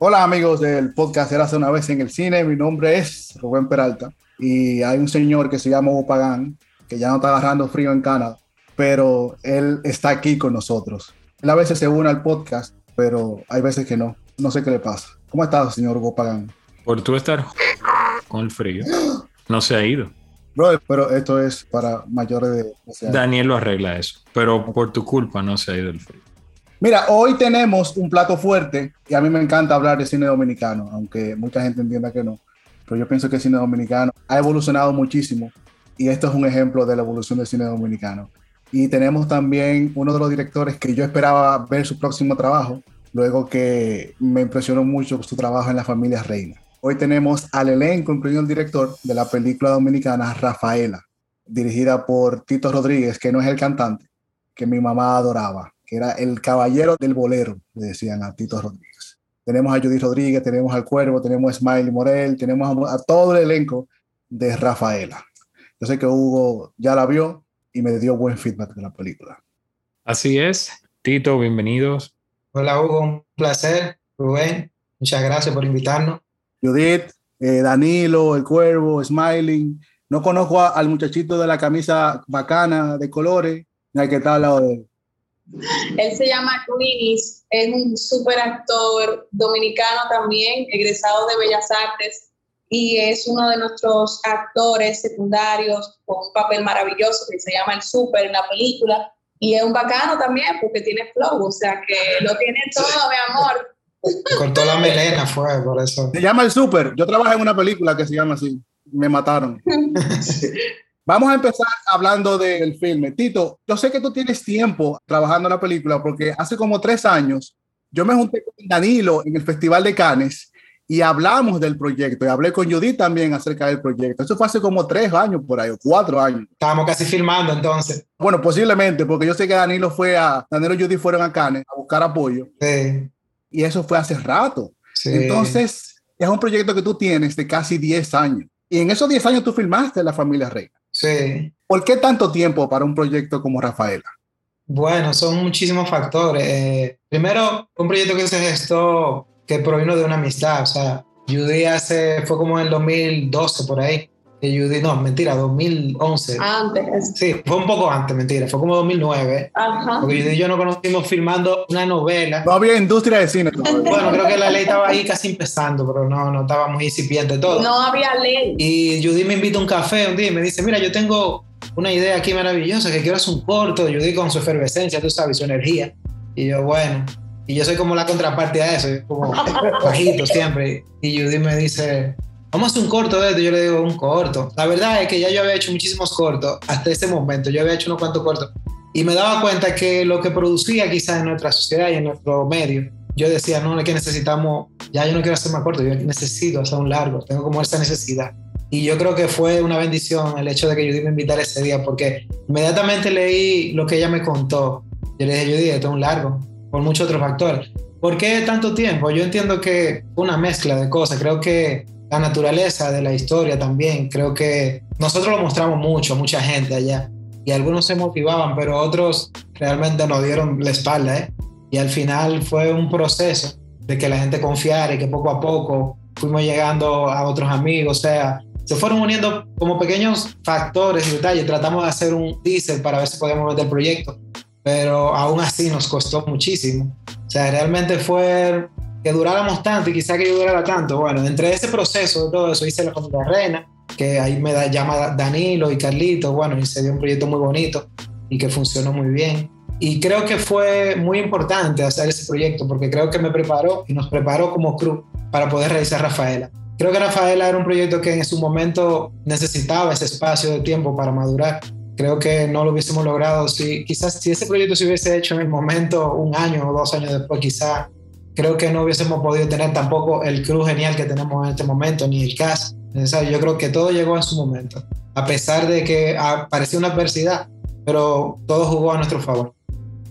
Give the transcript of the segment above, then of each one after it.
Hola amigos del podcast Érase una vez en el cine, mi nombre es Rubén Peralta y hay un señor que se llama Hugo Pagán que ya no está agarrando frío en Canadá, pero él está aquí con nosotros. Él a veces se une al podcast, pero hay veces que no. No sé qué le pasa. ¿Cómo estás, señor Hugo Pagán? Por tú estar con el frío, no se ha ido. Bro, pero esto es para mayores de... 12 años. Daniel lo arregla eso, pero por tu culpa no se ha ido el frío. Mira, hoy tenemos un plato fuerte y a mí me encanta hablar de cine dominicano, aunque mucha gente entienda que no. Pero yo pienso que el cine dominicano ha evolucionado muchísimo y esto es un ejemplo de la evolución del cine dominicano. Y tenemos también uno de los directores que yo esperaba ver su próximo trabajo, luego que me impresionó mucho su trabajo en La Familia Reina. Hoy tenemos al elenco, incluyendo el director de la película dominicana Rafaela, dirigida por Tito Rodríguez, que no es el cantante, que mi mamá adoraba, que era el caballero del bolero, le decían a Tito Rodríguez. Tenemos a Judy Rodríguez, tenemos al Cuervo, tenemos a Smiley Morel, tenemos a, a todo el elenco de Rafaela. Yo sé que Hugo ya la vio y me dio buen feedback de la película. Así es, Tito, bienvenidos. Hola Hugo, un placer. Rubén, muchas gracias por invitarnos. Judith, eh, Danilo, el Cuervo, Smiling. No conozco a- al muchachito de la camisa bacana de colores, ni al que está al lado de él. Él se llama Queenies, es un súper actor dominicano también, egresado de Bellas Artes, y es uno de nuestros actores secundarios con un papel maravilloso que se llama El Súper en la película. Y es un bacano también porque tiene flow, o sea que lo tiene todo, mi amor. Me cortó la melena, fue por eso. Se llama El Super. Yo trabajé en una película que se llama así. Me mataron. Vamos a empezar hablando del filme. Tito, yo sé que tú tienes tiempo trabajando en la película porque hace como tres años yo me junté con Danilo en el Festival de Cannes y hablamos del proyecto y hablé con Judith también acerca del proyecto. Eso fue hace como tres años por ahí, o cuatro años. Estábamos casi filmando entonces. Bueno, posiblemente, porque yo sé que Danilo fue a, Danilo y Judith fueron a Cannes a buscar apoyo Sí, y eso fue hace rato. sí. Entonces, es un proyecto que tú tienes de casi 10 años. Y en esos 10 años tú filmaste La Familia Reina. Sí. ¿Por qué tanto tiempo para un proyecto como Rafaela? Bueno, son muchísimos factores. Eh, primero, un proyecto que se gestó que provino de una amistad. O sea, Judy hace, fue como en el 2012 por ahí. Que Judy, no, mentira, 2011. Antes. Sí, fue un poco antes, mentira, fue como 2009. Ajá. Porque Judy y yo nos conocimos filmando una novela. No había industria de cine. Bueno, creo que la ley estaba ahí casi empezando, pero no, no estaba muy incipiente todo. No había ley. Y Judy me invita a un café un día y me dice, mira, yo tengo una idea aquí maravillosa, que quiero hacer un corto, Judy con su efervescencia, tú sabes, su energía. Y yo, bueno, y yo soy como la contraparte a eso, como bajito siempre. Y Judy me dice, vamos a hacer un corto esto. Yo le digo, un corto. La verdad es que ya yo había hecho muchísimos cortos hasta ese momento, yo había hecho unos cuantos cortos. Y me daba cuenta que lo que producía quizás en nuestra sociedad y en nuestro medio, yo decía, no, es que necesitamos, ya yo no quiero hacer más corto, yo necesito hacer un largo, tengo como esa necesidad. Y yo creo que fue una bendición el hecho de que Judy me invitara ese día, porque inmediatamente leí lo que ella me contó. Yo le dije, Judy, esto es un largo, por muchos otros factores. ¿Por qué tanto tiempo? Yo entiendo que una mezcla de cosas. Creo que la naturaleza de la historia también, creo que nosotros lo mostramos mucho mucha gente allá. Y algunos se motivaban, pero otros realmente nos dieron la espalda. ¿eh? Y al final fue un proceso de que la gente confiara y que poco a poco fuimos llegando a otros amigos. O sea, se fueron uniendo como pequeños factores y detalles. Tratamos de hacer un teaser para ver si podíamos meter el proyecto, pero aún así nos costó muchísimo. O sea, realmente fue que duráramos tanto y quizá que yo durara tanto. Bueno, entre ese proceso de todo eso hice la familia Reina, que ahí me da, llama Danilo y Carlito, bueno, y se dio un proyecto muy bonito y que funcionó muy bien. Y creo que fue muy importante hacer ese proyecto porque creo que me preparó y nos preparó como crew para poder realizar Rafaela. Creo que Rafaela era un proyecto que en su momento necesitaba ese espacio de tiempo para madurar. Creo que no lo hubiésemos logrado si quizás si ese proyecto se hubiese hecho en el momento un año o dos años después, quizás creo que no hubiésemos podido tener tampoco el crew genial que tenemos en este momento, ni el cast Yo creo que todo llegó en su momento, a pesar de que apareció una adversidad, pero todo jugó a nuestro favor.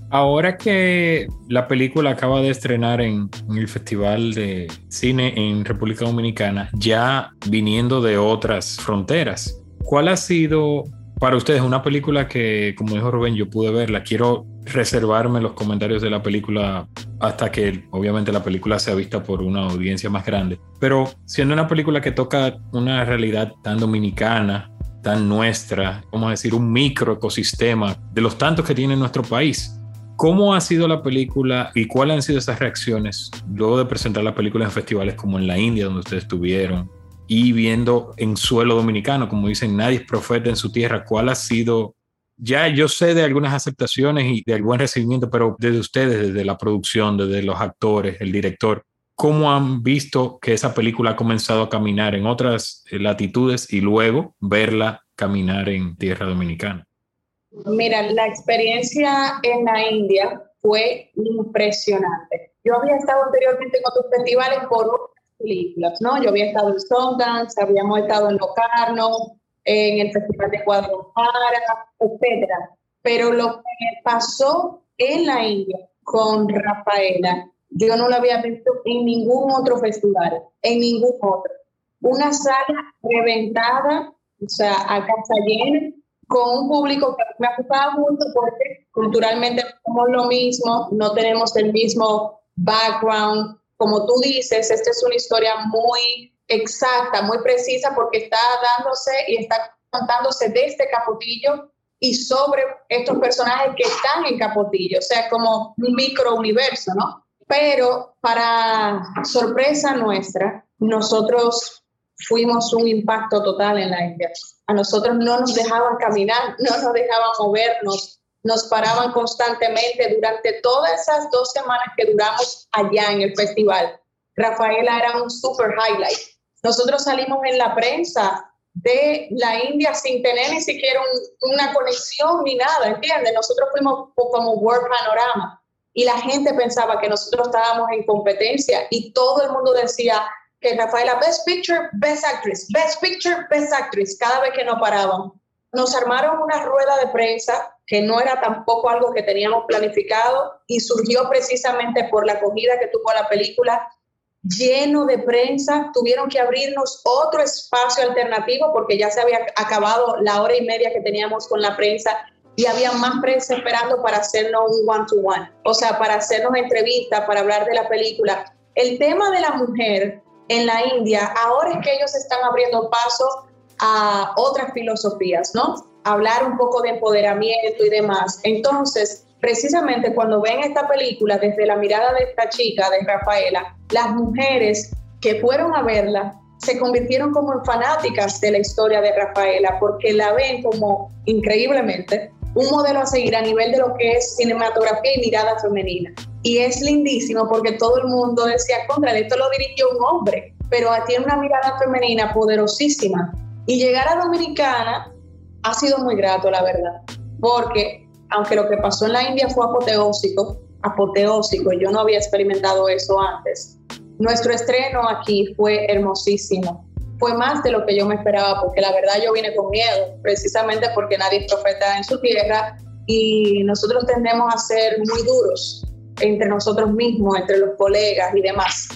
Ahora que la película acaba de estrenar en, el Festival de Cine en República Dominicana, ya viniendo de otras fronteras, ¿cuál ha sido para ustedes una película que, como dijo Rubén, yo pude verla? Quiero reservarme los comentarios de la película hasta que obviamente la película sea vista por una audiencia más grande. Pero siendo una película que toca una realidad tan dominicana, tan nuestra, vamos a decir, un microecosistema de los tantos que tiene nuestro país, ¿Cómo ha sido la película y cuáles han sido esas reacciones luego de presentar la película en festivales como en la India, donde ustedes estuvieron, y viendo en suelo dominicano, como dicen, nadie es profeta en su tierra? ¿Cuál ha sido? Ya yo sé de algunas aceptaciones y de algún recibimiento, pero desde ustedes, desde la producción, desde los actores, el director, ¿cómo han visto que esa película ha comenzado a caminar en otras latitudes y luego verla caminar en tierra dominicana? Mira, la experiencia en la India fue impresionante. Yo había estado anteriormente en otros festivales por películas, ¿no? Yo había estado en Sundance, habíamos estado en Locarno, en el Festival de Guadalajara, etcétera. Pero lo que pasó en la India con Rafaela, yo no lo había visto en ningún otro festival, en ningún otro. Una sala reventada, o sea, a casa llena, con un público que me gustado mucho porque culturalmente somos lo mismo, no tenemos el mismo background. Como tú dices, esta es una historia muy exacta, muy precisa porque está dándose y está contándose desde Capotillo y sobre estos personajes que están en Capotillo, o sea, como un micro universo, ¿no? Pero para sorpresa nuestra, nosotros fuimos un impacto total en la India. A nosotros no nos dejaban caminar, no nos dejaban movernos, nos paraban constantemente durante todas esas dos semanas que duramos allá en el festival. Rafaela era un super highlight. Nosotros salimos en la prensa de la India sin tener ni siquiera una conexión ni nada, ¿entiendes? Nosotros fuimos como World Panorama y la gente pensaba que nosotros estábamos en competencia y todo el mundo decía, que Rafaela, Best Picture, Best Actress, Best Picture, Best Actress, cada vez que nos paraban. Nos armaron una rueda de prensa que no era tampoco algo que teníamos planificado y surgió precisamente por la acogida que tuvo la película lleno de prensa, tuvieron que abrirnos otro espacio alternativo porque ya se había acabado la hora y media que teníamos con la prensa y había más prensa esperando para hacernos un one-to-one, -one. o sea, para hacernos entrevistas, para hablar de la película. El tema de la mujer en la India, ahora es que ellos están abriendo paso a otras filosofías, ¿no? Hablar un poco de empoderamiento y demás. Entonces, precisamente cuando ven esta película desde la mirada de esta chica, de Rafaela, las mujeres que fueron a verla se convirtieron como fanáticas de la historia de Rafaela porque la ven como increíblemente un modelo a seguir a nivel de lo que es cinematografía y mirada femenina. Y es lindísimo porque todo el mundo decía, contra, esto lo dirigió un hombre, pero tiene una mirada femenina poderosísima. Y llegar a Dominicana ha sido muy grato, la verdad, porque aunque lo que pasó en la India fue apoteósico, apoteósico, yo no había experimentado eso antes, nuestro estreno aquí fue hermosísimo fue más de lo que yo me esperaba, porque la verdad yo vine con miedo, precisamente porque nadie es profeta en su tierra y nosotros tendemos a ser muy duros entre nosotros mismos, entre los colegas y demás.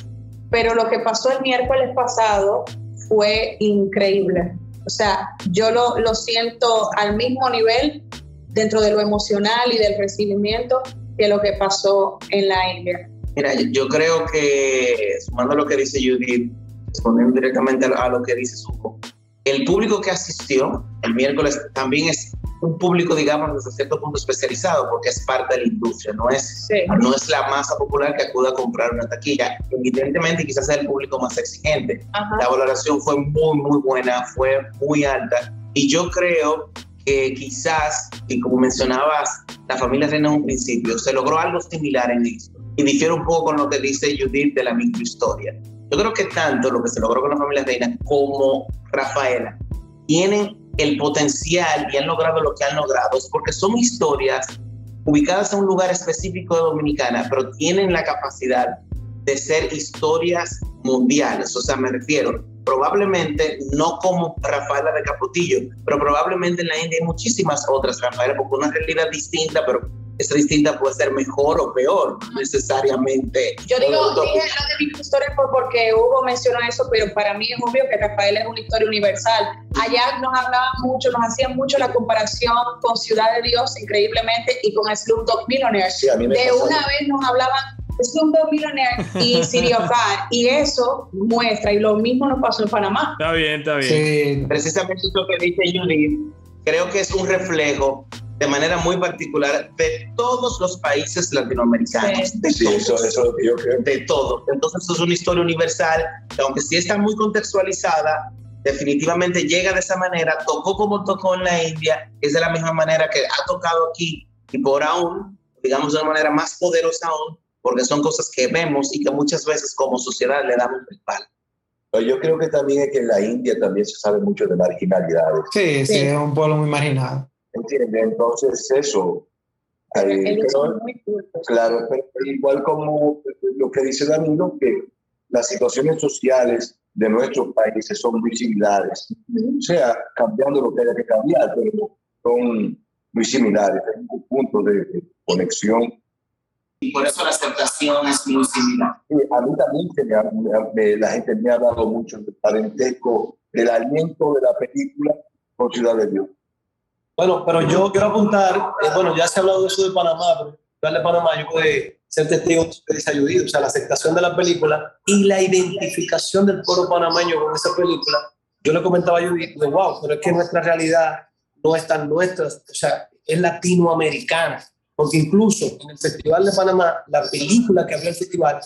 Pero lo que pasó el miércoles pasado fue increíble. O sea, yo lo, lo siento al mismo nivel dentro de lo emocional y del recibimiento que lo que pasó en la India. Mira, yo creo que, sumando lo que dice Judith, respondiendo directamente a, lo que dice Suco, el público que asistió el miércoles también es un público, digamos, desde cierto punto especializado, porque es parte de la industria, no es, no es la masa popular que acude a comprar una taquilla. Evidentemente, quizás sea el público más exigente. La valoración fue muy, muy buena, fue muy alta. Y yo creo que quizás, y como mencionabas, la familia Reina en un principio, se logró algo similar en esto. Y difiere un poco con lo que dice Judith de la microhistoria. Yo creo que tanto lo que se logró con la familia Reina como Rafaela tienen el potencial y han logrado lo que han logrado, es porque son historias ubicadas en un lugar específico de Dominicana, pero tienen la capacidad de ser historias mundiales. O sea, me refiero, probablemente no como Rafaela de Capotillo, pero probablemente en la India hay muchísimas otras Rafaela, porque una realidad distinta, pero esa distinta puede ser mejor o peor, no necesariamente. Yo digo, dije lo de mi historia fue porque Hugo mencionó eso, pero para mí es obvio que Rafael es una historia universal. Allá nos hablaban mucho, nos hacían mucho la comparación con Ciudad de Dios, increíblemente, y con Slumdog Millionaire. de una vez nos hablaban Slumdog Millionaire y Siriofar, y eso muestra, y lo mismo nos pasó en Panamá. Está bien, está bien. Sí, precisamente lo que dice Judith, creo que es un reflejo de manera muy particular de todos los países latinoamericanos. De todos, eso, es lo que yo creo. De todos. Entonces, es una historia universal, que aunque sí está muy contextualizada, definitivamente llega de esa manera, tocó como tocó en la India, es de la misma manera que ha tocado aquí, y por aún, digamos de una manera más poderosa aún, porque son cosas que vemos y que muchas veces como sociedad le damos el palo. Yo creo que también es que en la India también se sabe mucho de marginalidades. Sí, sí, es un pueblo muy marginado. ¿Entiendes? Entonces, eso. claro, pero igual como lo que dice Danilo, que las situaciones sociales de nuestros países son muy similares. O sea, cambiando lo que haya que cambiar, pero son muy similares. Hay un punto de, conexión. Y por eso la aceptación es muy similar. a mí también la gente me ha dado mucho de parentesco del aliento de la película con Ciudad de Dios. Bueno, pero yo quiero apuntar, eh, bueno, ya se ha hablado de eso de Panamá, pero de Panamá yo puedo ser testigo de que dice o sea, la aceptación de la película y la identificación del pueblo panameño con esa película. Yo le comentaba a Judith, wow, pero es que nuestra realidad no es tan nuestra, o sea, es latinoamericana, porque incluso en el Festival de Panamá, la película que abrió el festival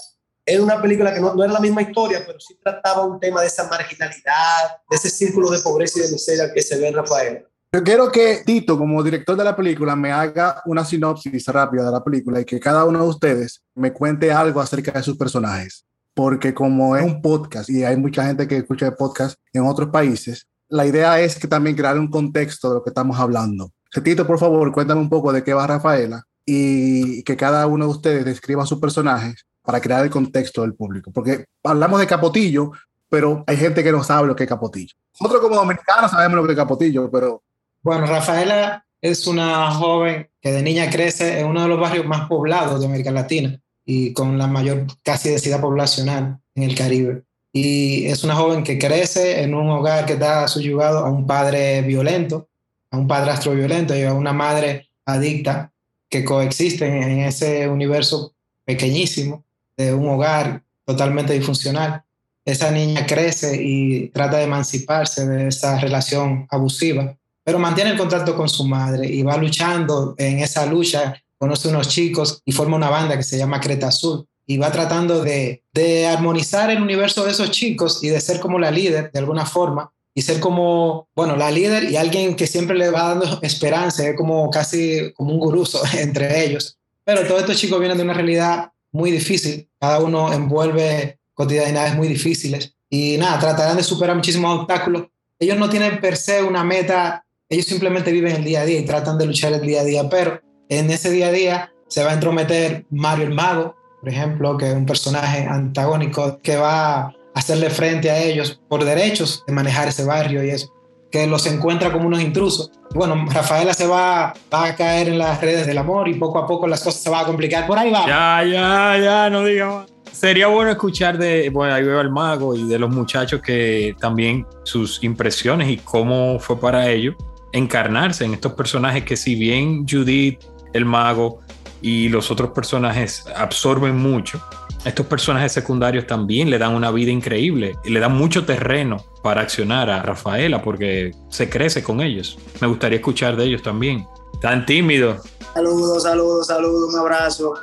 era una película que no, no, era la misma historia, pero sí trataba un tema de esa marginalidad, de ese círculo de pobreza y de miseria que se ve en Rafael. Yo quiero que Tito, como director de la película, me haga una sinopsis rápida de la película y que cada uno de ustedes me cuente algo acerca de sus personajes. Porque como es un podcast y hay mucha gente que escucha el podcast en otros países, la idea es que también crear un contexto de lo que estamos hablando. Tito, por favor, cuéntame un poco de qué va Rafaela y que cada uno de ustedes describa sus personajes para crear el contexto del público. Porque hablamos de Capotillo, pero hay gente que no sabe lo que es Capotillo. Nosotros como dominicanos sabemos lo que es Capotillo, pero bueno, Rafaela es una joven que de niña crece en uno de los barrios más poblados de América Latina y con la mayor casi densidad poblacional en el Caribe. Y es una joven que crece en un hogar que está subyugado a un padre violento, a un padrastro violento y a una madre adicta que coexisten en ese universo pequeñísimo de un hogar totalmente disfuncional. Esa niña crece y trata de emanciparse de esa relación abusiva pero mantiene el contacto con su madre y va luchando en esa lucha, conoce unos chicos y forma una banda que se llama Creta Azul y va tratando de, de armonizar el universo de esos chicos y de ser como la líder de alguna forma y ser como, bueno, la líder y alguien que siempre le va dando esperanza, es como casi como un guruso entre ellos. Pero todos estos chicos vienen de una realidad muy difícil, cada uno envuelve cotidianidades muy difíciles y nada, tratarán de superar muchísimos obstáculos. Ellos no tienen per se una meta ellos simplemente viven el día a día y tratan de luchar el día a día, pero en ese día a día se va a entrometer Mario el Mago, por ejemplo, que es un personaje antagónico que va hacerle frente a ellos por derechos de manejar ese barrio y eso, que los encuentra como unos intrusos. Bueno, Rafaela se va, va a caer en las redes del amor y poco a poco las cosas se van a complicar. Por ahí va. Ya, ya, ya, no digamos. Sería bueno escuchar de, bueno, ahí veo al mago y de los muchachos que también sus impresiones y cómo fue para ellos encarnarse en estos personajes que si bien Judith, el mago y los otros personajes absorben mucho, estos personajes secundarios también le dan una vida increíble y le dan mucho terreno para accionar a Rafaela porque se crece con ellos. Me gustaría escuchar de ellos también. Tan tímido. Saludos, saludos, saludos, un abrazo.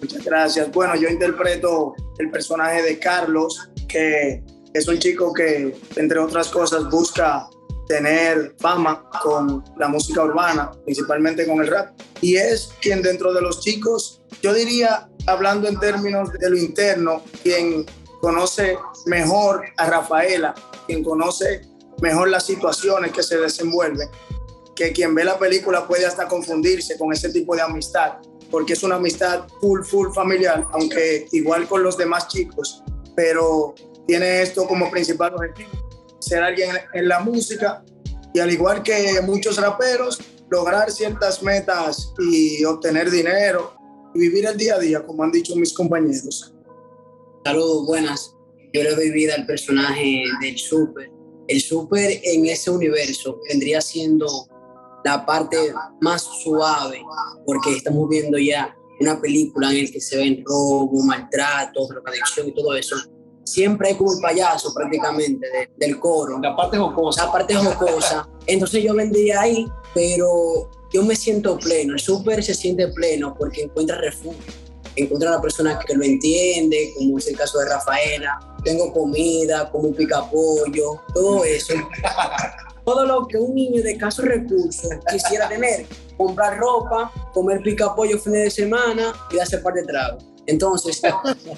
Muchas gracias. Bueno, yo interpreto el personaje de Carlos, que es un chico que, entre otras cosas, busca tener fama con la música urbana, principalmente con el rap. Y es quien dentro de los chicos, yo diría, hablando en términos de lo interno, quien conoce mejor a Rafaela, quien conoce mejor las situaciones que se desenvuelven, que quien ve la película puede hasta confundirse con ese tipo de amistad. porque es una amistad full, full familiar, aunque igual con los demás chicos, pero tiene esto como principal objetivo, ser alguien en la música y al igual que muchos raperos, lograr ciertas metas y obtener dinero vivir el día a día, como han dicho mis compañeros. Saludos, buenas. Yo le doy vida al personaje del Super. El Super en ese universo vendría siendo la parte más suave, porque estamos viendo ya una película en la que se ven robo, maltrato, drogadicción y todo eso. Siempre hay como el payaso prácticamente del coro. La parte jocosa. La parte jocosa. Entonces yo vendría ahí, pero yo me siento pleno. El súper se siente pleno porque encuentra refugio. Encuentra a la persona que lo entiende, como es el caso de Rafaela. Tengo comida, como pica pollo, todo eso. todo lo que un niño de casos recursos quisiera tener. Comprar ropa, comer pica pollo fines de semana y hacer par de tragos. Entonces,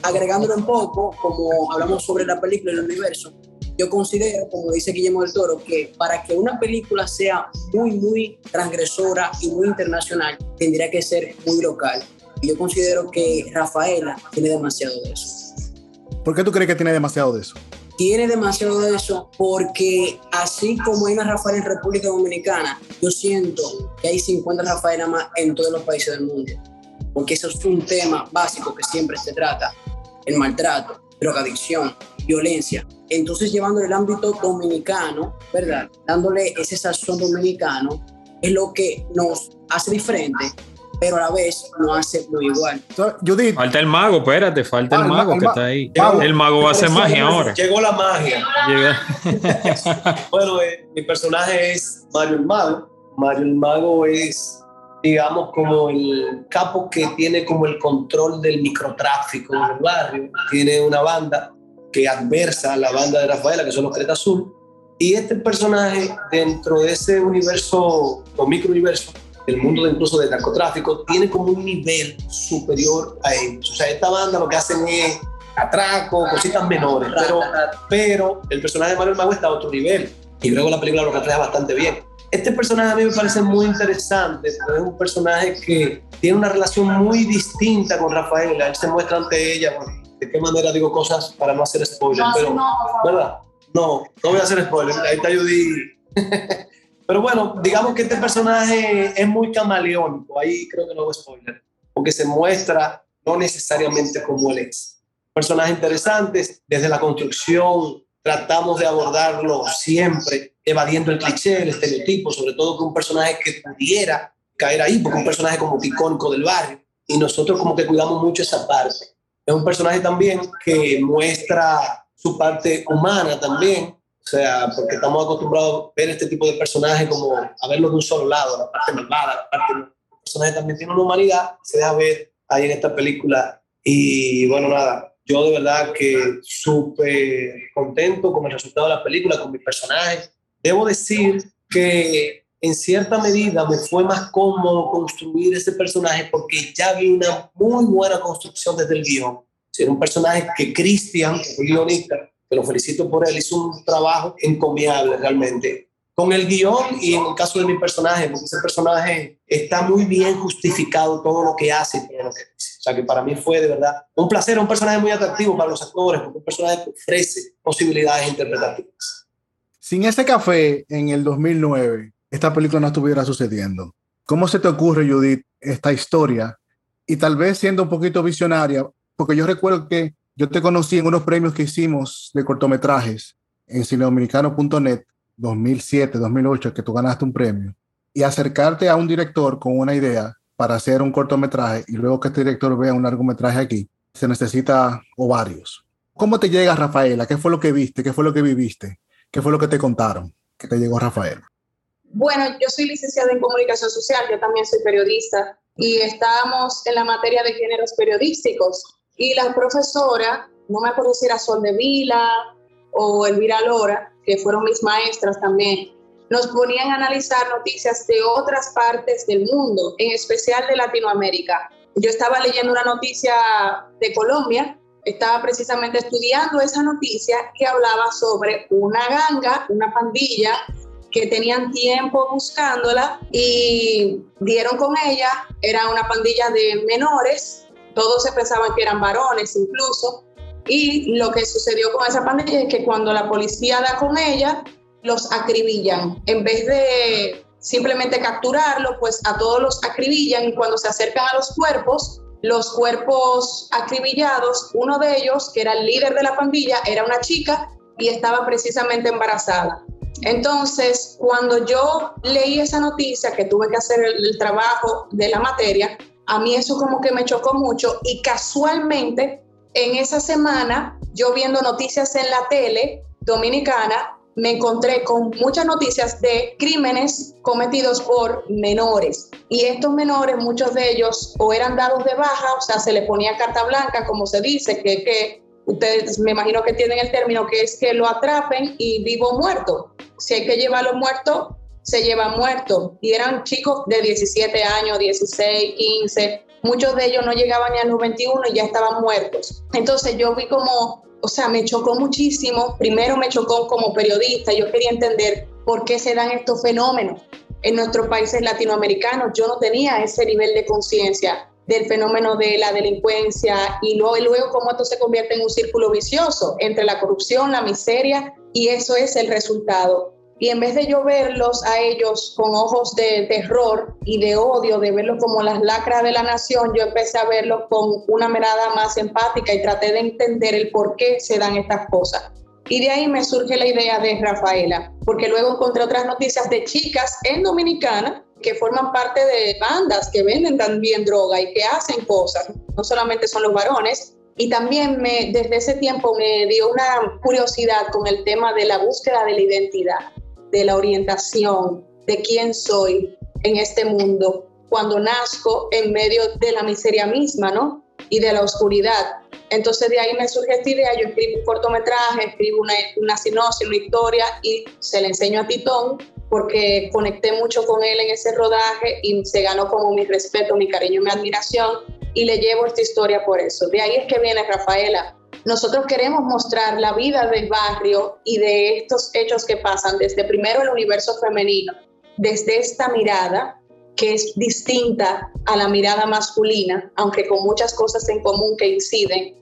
agregándolo un poco, como hablamos sobre la película y el universo, yo considero, como dice Guillermo del Toro, que para que una película sea muy, muy transgresora y muy internacional, tendría que ser muy local. Y yo considero que Rafaela tiene demasiado de eso. ¿Por qué tú crees que tiene demasiado de eso? tiene demasiado de eso porque así como hay una Rafael en República Dominicana, yo siento que hay 50 Rafael más en todos los países del mundo. Porque eso es un tema básico que siempre se trata, el maltrato, drogadicción, violencia. Entonces llevando el ámbito dominicano, ¿verdad? Dándole ese sazón dominicano, es lo que nos hace diferente pero a la vez no hace muy igual. Judith. Falta el mago, espérate, falta el, mago que está ahí. el mago va a hacer magia ahora. Llegó la magia. bueno, eh, mi personaje es Mario el Mago. Mario el Mago es, digamos, como el capo que tiene como el control del microtráfico en el barrio. Tiene una banda que adversa a la banda de Rafaela, que son los Creta Azul. Y este personaje, dentro de ese universo o microuniverso, el mundo de incluso del narcotráfico, tiene como un nivel superior a ellos. O sea, esta banda lo que hacen es atraco, cositas menores, pero, pero el personaje de Manuel Mago está a otro nivel y luego la película lo refleja bastante bien. Este personaje a mí me parece muy interesante, es un personaje que tiene una relación muy distinta con Rafaela, él se muestra ante ella, de qué manera digo cosas para no hacer spoiler, pero, ¿verdad? No, no voy a hacer spoiler, ahí está Judy. Pero bueno, digamos que este personaje es muy camaleónico, ahí creo que no hago spoiler, porque se muestra no necesariamente como él es. Personaje interesante, desde la construcción tratamos de abordarlo siempre, evadiendo el cliché, el estereotipo, sobre todo que un personaje que pudiera caer ahí, porque un personaje como icónico del barrio, y nosotros como que cuidamos mucho esa parte. Es un personaje también que muestra su parte humana también, o sea, porque estamos acostumbrados a ver este tipo de personajes como a verlo de un solo lado, la parte malvada, la parte... El personaje también tiene una humanidad, se deja ver ahí en esta película. Y bueno, nada, yo de verdad que súper contento con el resultado de la película, con mi personaje. Debo decir que en cierta medida me fue más cómodo construir ese personaje porque ya vi una muy buena construcción desde el guion. Era un personaje que Cristian, fue guionista, que lo felicito por él, hizo un trabajo encomiable realmente. Con el guion y en el caso de mi personaje, porque ese personaje está muy bien justificado todo lo que hace lo que dice. O sea que para mí fue de verdad un placer, un personaje muy atractivo para los actores, porque un personaje que ofrece posibilidades interpretativas. Sin ese café en el 2009, esta película no estuviera sucediendo. ¿Cómo se te ocurre, Judith, esta historia? Y tal vez siendo un poquito visionaria, porque yo recuerdo que yo te conocí en unos premios que hicimos de cortometrajes en cinedominicano.net 2007, 2008, que tú ganaste un premio, y acercarte a un director con una idea para hacer un cortometraje y luego que este director vea un largometraje aquí, se necesita o varios. ¿Cómo te llega Rafaela? ¿Qué fue lo que viste? ¿Qué fue lo que viviste? ¿Qué fue lo que te contaron que te llegó Rafaela? Bueno, yo soy licenciada en comunicación social, yo también soy periodista y estábamos en la materia de géneros periodísticos y la profesora, no me acuerdo si era Sol de Vila o Elvira Lora, que fueron mis maestras también, nos ponían a analizar noticias de otras partes del mundo, en especial de Latinoamérica. Yo estaba leyendo una noticia de Colombia, estaba precisamente estudiando esa noticia que hablaba sobre una ganga, una pandilla que tenían tiempo buscándola y dieron con ella. Era una pandilla de menores, todos se pensaban que eran varones incluso. Y lo que sucedió con esa pandilla es que cuando la policía da con ella, los acribillan. En vez de simplemente capturarlo, pues a todos los acribillan y cuando se acercan a los cuerpos, los cuerpos acribillados, uno de ellos, que era el líder de la pandilla, era una chica y estaba precisamente embarazada. Entonces, cuando yo leí esa noticia, que tuve que hacer el, trabajo de la materia, a mí eso como que me chocó mucho y casualmente en esa semana, yo viendo noticias en la tele dominicana, me encontré con muchas noticias de crímenes cometidos por menores. Y estos menores, muchos de ellos o eran dados de baja, o sea, se le ponía carta blanca, como se dice, que, que ustedes me imagino que tienen el término, que es que lo atrapen y vivo muerto. Si hay que llevarlo muerto, se lleva muerto. Y eran chicos de 17 años, 16, 15. Muchos de ellos no llegaban ni a los 21 y ya estaban muertos. Entonces yo vi como o sea, me chocó muchísimo. Primero me chocó como periodista, yo quería entender por qué se dan estos fenómenos en nuestros países latinoamericanos. Yo no tenía ese nivel de conciencia del fenómeno de la delincuencia y luego, y luego cómo esto se convierte en un círculo vicioso entre la corrupción, la miseria y eso es el resultado. Y en vez de yo verlos a ellos con ojos de terror y de odio, de verlos como las lacras de la nación, yo empecé a verlos con una mirada más empática y traté de entender el por qué se dan estas cosas. Y de ahí me surge la idea de Rafaela, porque luego encontré otras noticias de chicas en Dominicana que forman parte de bandas que venden también droga y que hacen cosas, no solamente son los varones, y también me, desde ese tiempo me dio una curiosidad con el tema de la búsqueda de la identidad de la orientación, de quién soy en este mundo, cuando nazco en medio de la miseria misma, ¿no? Y de la oscuridad. Entonces de ahí me surge esta idea, yo escribo un cortometraje, escribo una, una sinopsis, una historia y se la enseño a Titón porque conecté mucho con él en ese rodaje y se ganó como mi respeto, mi cariño, mi admiración y le llevo esta historia por eso. De ahí es que viene Rafaela, nosotros queremos mostrar la vida del barrio y de estos hechos que pasan desde primero el universo femenino, desde esta mirada que es distinta a la mirada masculina, aunque con muchas cosas en común que inciden,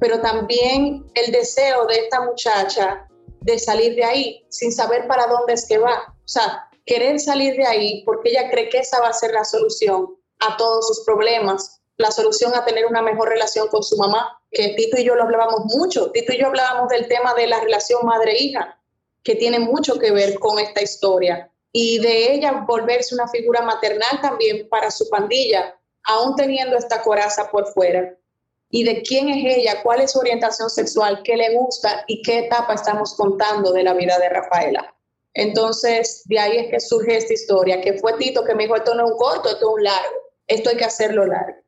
pero también el deseo de esta muchacha de salir de ahí sin saber para dónde es que va. O sea, querer salir de ahí porque ella cree que esa va a ser la solución a todos sus problemas, la solución a tener una mejor relación con su mamá, que Tito y yo lo hablábamos mucho. Tito y yo hablábamos del tema de la relación madre-hija, que tiene mucho que ver con esta historia. Y de ella volverse una figura maternal también para su pandilla, aún teniendo esta coraza por fuera. Y de quién es ella, cuál es su orientación sexual, qué le gusta y qué etapa estamos contando de la vida de Rafaela. Entonces, de ahí es que surge esta historia, que fue Tito que me dijo, esto no es un corto, esto es un largo, esto hay que hacerlo largo.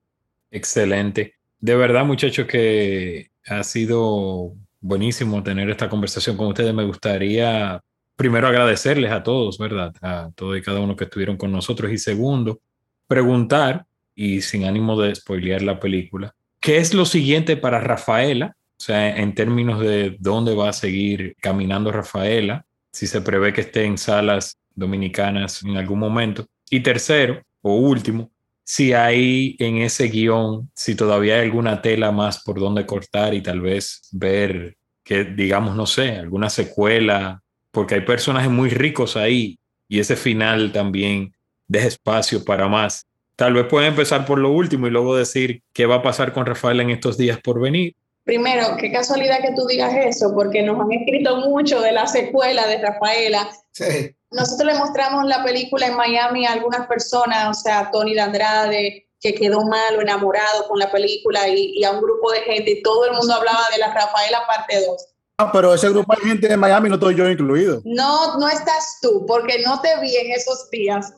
Excelente. De verdad, muchachos, que ha sido buenísimo tener esta conversación con ustedes. Me gustaría primero agradecerles a todos, ¿verdad? A todos y cada uno que estuvieron con nosotros. Y segundo, preguntar, y sin ánimo de spoilear la película, ¿qué es lo siguiente para Rafaela? O sea, en términos de dónde va a seguir caminando Rafaela, si se prevé que esté en salas dominicanas en algún momento. Y tercero, o último, si hay en ese guion, si todavía hay alguna tela más por donde cortar y tal vez ver que, digamos, no sé, alguna secuela, porque hay personajes muy ricos ahí y ese final también deja espacio para más. Tal vez pueden empezar por lo último y luego decir qué va a pasar con Rafael en estos días por venir. Primero, qué casualidad que tú digas eso, porque nos han escrito mucho de la secuela de Rafaela. Sí. Nosotros le mostramos la película en Miami a algunas personas, o sea, a Tony de Andrade, que quedó malo, enamorado con la película, y, a un grupo de gente, y todo el mundo hablaba de la Rafaela parte 2. Ah, pero ese grupo de gente de Miami no estoy yo incluido. No, no estás tú, porque no te vi en esos días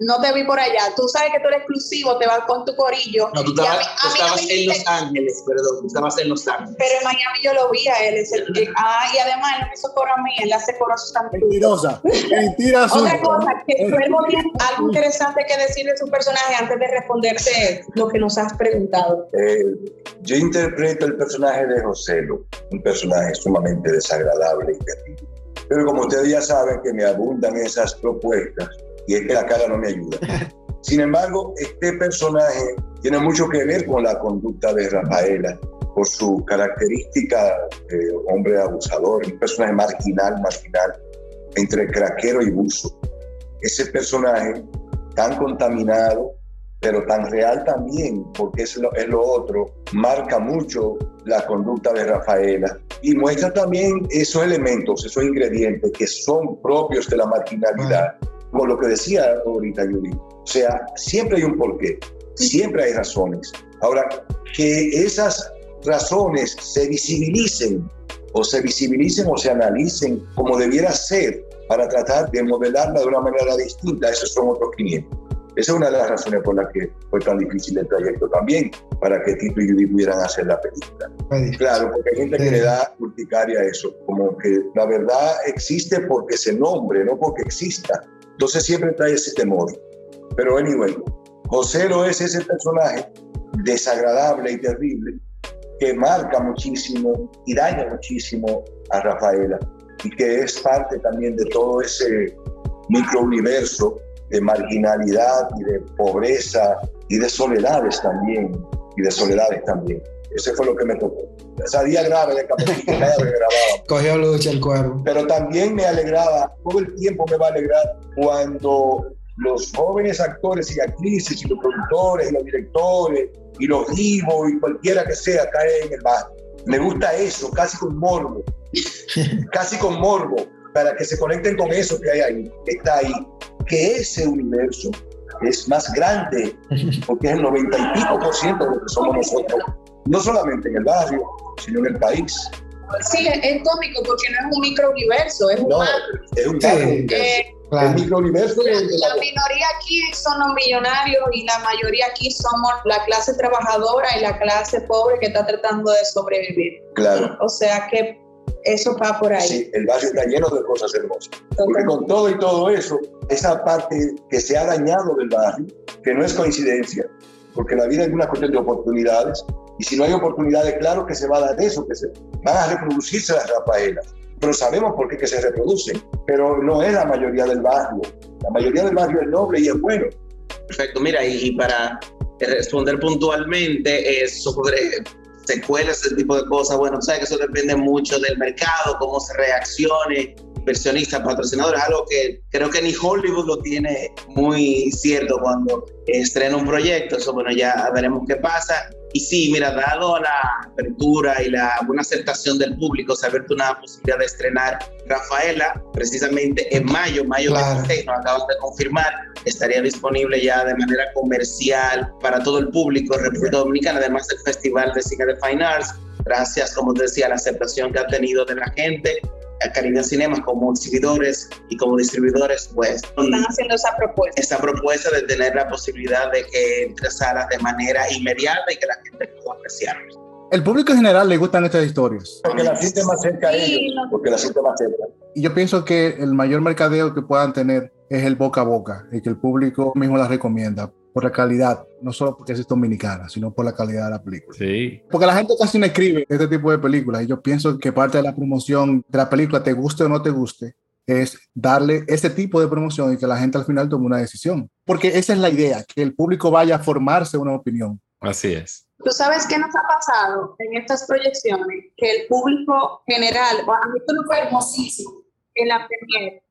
no te vi por allá. Tú sabes que tú eres exclusivo, te vas con tu corillo. No, tú estabas, en Los Ángeles, perdón, tú estabas en Los Ángeles. Pero en Miami yo lo vi a él. Es el, ah, y además él me hizo coro a mí, él hace coros también. Mentirosa, mentirosa. Otra cosa, que Cuervo tiene algo interesante que decir de su personaje antes de responderte lo que nos has preguntado. Eh, yo interpreto el personaje de José, un personaje sumamente desagradable y terrible Pero como ustedes ya saben que me abundan esas propuestas, y es que la cara no me ayuda. Sin embargo, este personaje tiene mucho que ver con la conducta de Rafaela, por su característica de hombre abusador, un personaje marginal, marginal, entre craquero y buzo. Ese personaje tan contaminado, pero tan real también, porque es lo otro, marca mucho la conducta de Rafaela y muestra también esos elementos, esos ingredientes que son propios de la marginalidad, como lo que decía ahorita Yuri. O sea, siempre hay un porqué, siempre hay razones. Ahora, que esas razones se visibilicen o se visibilicen o se analicen como debiera ser para tratar de modelarla de una manera distinta, esos son otros 500. Esa es una de las razones por las que fue tan difícil el proyecto también, para que Tito y Judy pudieran hacer la película. Claro, porque hay gente que le da urticaria a eso, como que la verdad existe porque se nombre, no porque exista. Entonces siempre trae ese temor. Pero anyway, lo es ese personaje desagradable y terrible que marca muchísimo y daña muchísimo a Rafaela y que es parte también de todo ese microuniverso de marginalidad y de pobreza y de soledades también, y de soledades también. Ese fue lo que me tocó. Esa día grave de Capetín grababa. Cogió lucha el cuervo. Pero también me alegraba, todo el tiempo me va a alegrar cuando los jóvenes actores y actrices y los productores y los directores y los vivos y cualquiera que sea caen en el barrio. Me gusta eso, casi con morbo, casi con morbo, para que se conecten con eso que hay ahí, que está ahí, que ese universo es más grande, porque es el noventa y pico por ciento de lo que somos nosotros, no solamente en el barrio, sino en el país. Sí, es cómico porque no es un microuniverso, es un No, macro. es un Sí. macro universo. Eh, El microuniverso La la... minoría aquí son los millonarios y la mayoría aquí somos la clase trabajadora y la clase pobre que está tratando de sobrevivir. Claro. O sea que eso va por ahí. Sí, el barrio está lleno de cosas hermosas. Porque con todo y todo eso, esa parte que se ha dañado del barrio, que no es coincidencia, porque la vida es una cuestión de oportunidades, y si no hay oportunidades, claro que se va a dar eso, que se van a reproducirse las rafaelas. Pero sabemos por qué que se reproducen, pero no es la mayoría del barrio. La mayoría del barrio es noble y es bueno. Perfecto, mira, y, y para responder puntualmente eh, sobre secuelas, ese tipo de cosas, bueno, sabes que eso depende mucho del mercado, cómo se reaccione, inversionistas, patrocinadores, algo que creo que ni Hollywood lo tiene muy cierto cuando estrena un proyecto, eso bueno, ya veremos qué pasa. Y sí, mira, dado la apertura y la buena aceptación del público, se ha abierto una posibilidad de estrenar Rafaela, precisamente en mayo, mayo Claro. 26, nos acaban de confirmar, estaría disponible ya de manera comercial para todo el público en República Dominicana, además del Festival de Cine de Fine Arts, gracias, como te decía, a la aceptación que ha tenido de la gente, a Caribbean Cinemas como exhibidores y como distribuidores, pues Están haciendo esa propuesta. esa propuesta de tener la posibilidad de que entre salas de manera inmediata y que la gente pueda apreciarlos. El público en general le gustan estas historias. Porque la siente más cerca a ellos, porque la siente más cerca. Y yo pienso que el mayor mercadeo que puedan tener es el boca a boca y que el público mismo la recomienda por la calidad, no solo porque es dominicana, sino por la calidad de la película. Sí. Porque la gente casi no escribe este tipo de películas y yo pienso que parte de la promoción de la película, te guste o no te guste, es darle ese tipo de promoción y que la gente al final tome una decisión. Porque esa es la idea, que el público vaya a formarse una opinión. Así es. Tú sabes qué nos ha pasado en estas proyecciones, que el público general, bueno, a mí esto no fue hermosísimo en la premier,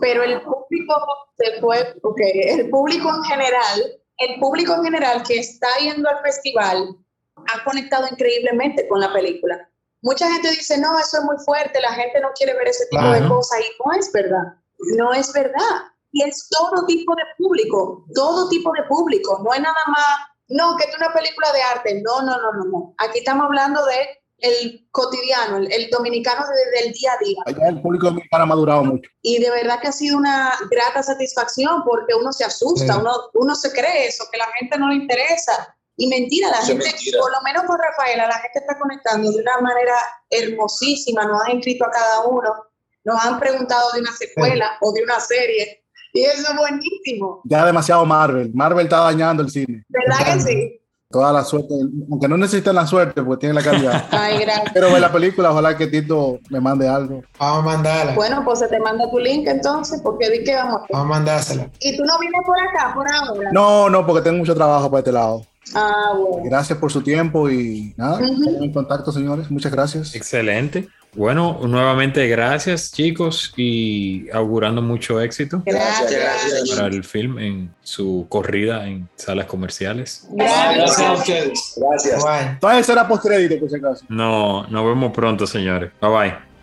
pero el público se fue, ok, el público en general, el público en general que está yendo al festival ha conectado increíblemente con la película. Mucha gente dice, no, eso es muy fuerte, la gente no quiere ver ese tipo de cosas y no es verdad, no es verdad. Y es todo tipo de público, todo tipo de público, no es nada más, no, que es una película de arte, no, no, no, no, no. Aquí estamos hablando de el cotidiano, el, el dominicano desde el día a día. Allá el público dominicano ha madurado mucho. Y de verdad que ha sido una grata satisfacción porque uno se asusta, Sí. uno, uno se cree eso, que la gente no le interesa. Y mentira, la gente, mentira. por lo menos con Rafaela, la gente está conectando de una manera hermosísima, nos han inscrito a cada uno, nos han preguntado de una secuela o de una serie. Y eso es buenísimo, Ya demasiado Marvel. Marvel está dañando el cine. ¿verdad que sí? Toda la suerte, aunque no necesitan la suerte porque tienen la calidad. Ay, gracias. Quiero ver la película, ojalá que Tito me mande algo. Vamos a mandarla. Bueno, pues se te manda tu link entonces, porque di que vamos. Vamos a mandársela. Y tú no vienes por acá, por ahora. No, no, porque tengo mucho trabajo para este lado. Ah, bueno. Gracias por su tiempo y nada, estamos en contacto, señores. Muchas gracias. Excelente. Bueno, nuevamente gracias chicos y augurando mucho éxito Gracias. gracias. para el film en su corrida en salas comerciales. Gracias a ustedes. Gracias. Bueno. Todavía será post crédito, por si acaso. No, nos vemos pronto, señores. Bye bye.